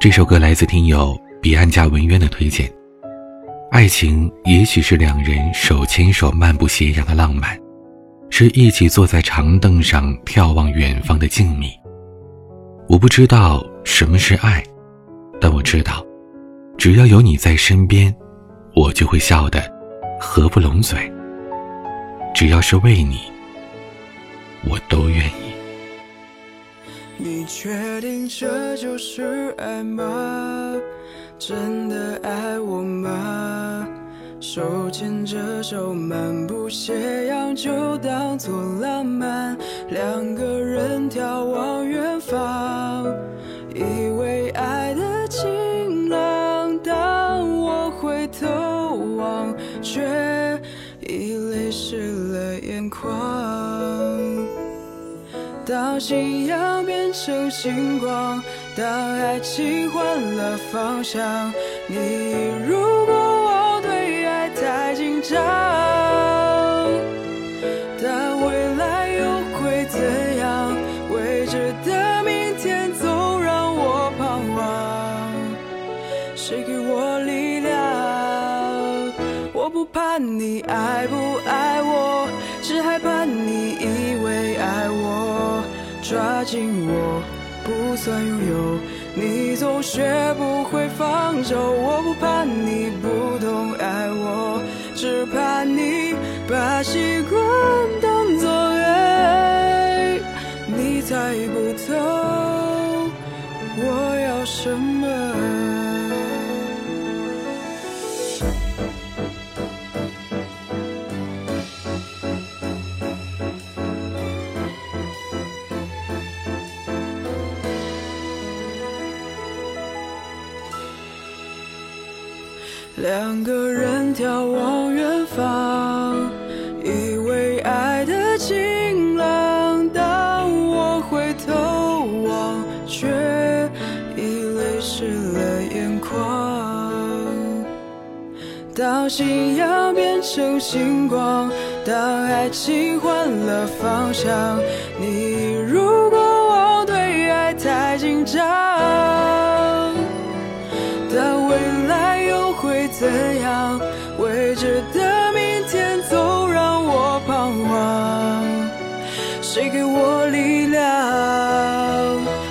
这首歌来自听友彼岸家文渊的推荐。爱情也许是两人手牵手漫步斜阳的浪漫，是一起坐在长凳上眺望远方的静谧。我不知道什么是爱，但我知道，只要有你在身边，我就会笑得合不拢嘴。只要是为你，我都愿意。你确定这就是爱吗？真的爱我吗？手牵着手漫步斜阳，就当作浪漫。两个人眺望远方，以为爱的晴朗。当我回头望，却已泪湿了眼眶。当信仰变成星光。当爱情换了方向，你如果我对爱太紧张，但未来又会怎样？未知的明天总让我彷徨。谁给我力量？我不怕你爱不爱我，抓紧我。不算拥有，你总学不会放手。我不怕你不懂爱我，只怕你把习惯当作爱。你猜不透我要什么。两个人眺望远方，以为爱的晴朗。当我回头望，却已泪湿了眼眶。当夕阳变成星光，当爱情换了方向，你如果我对爱太紧张。怎样？未知的明天总让我彷徨。谁给我力量？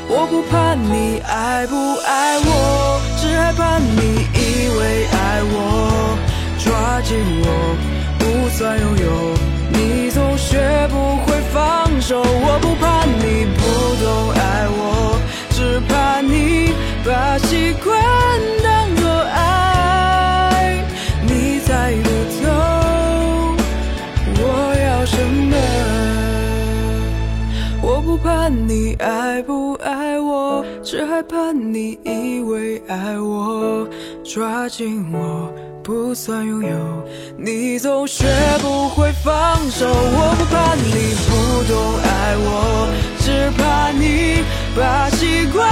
我不怕你爱不爱我，只害怕你以为爱我，抓紧我不算拥有，你总学不会放手。我不怕你不懂爱我，只怕你把习惯。你爱不爱我，只害怕你以为爱我，抓紧我不算拥有，你总学不会放手。我不怕你不懂爱我，只怕你把习惯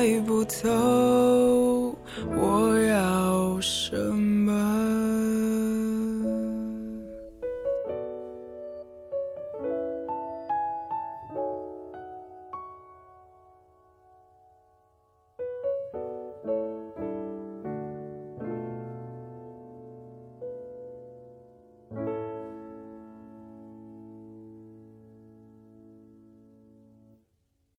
带不走我要